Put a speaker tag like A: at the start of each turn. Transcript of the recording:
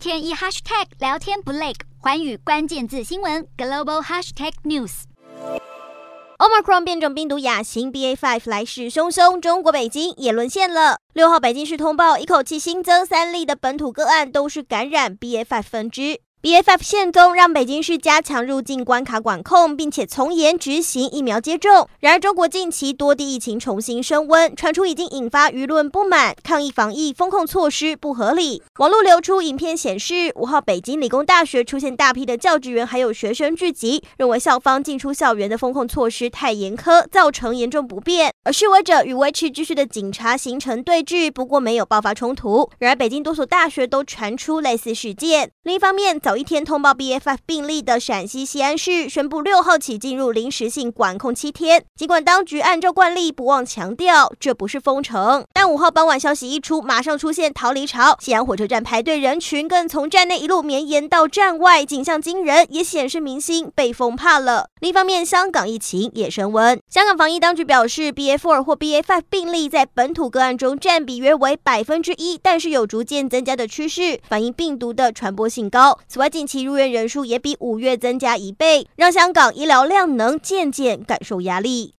A: 天一 hashtag 聊天不累，环宇关键字新闻 global hashtag news。
B: Omicron 变种病毒亚型 BA.5 来势汹汹，中国北京也沦陷了。六号，北京市通报一口气新增三例的本土个案，都是感染 BA.5 分支。B F F 现踪让北京市加强入境关卡管控，并且从严执行疫苗接种。然而，中国近期多地疫情重新升温，传出已经引发舆论不满，抗议防疫风控措施不合理。网络流出影片显示，五号北京理工大学出现大批的教职员还有学生聚集，认为校方进出校园的风控措施太严苛，造成严重不便。而示威者与维持秩序的警察形成对峙，不过没有爆发冲突。然而，北京多所大学都传出类似事件。另一方面，早早一天通报 BA.5 病例的陕西西安市宣布六号起进入临时性管控七天。尽管当局按照惯例不忘强调这不是封城，但五号傍晚消息一出，马上出现逃离潮。西安火车站排队人群更从站内一路绵延到站外，景象惊人，也显示民心被封怕了。另一方面，香港疫情也升温。香港防疫当局表示，BA.4 或 BA.5 病例在本土个案中占比约为百分之一，但是有逐渐增加的趋势，反映病毒的传播性高。外，近期入院人数也比五月增加一倍，让香港医疗量能渐渐感受压力。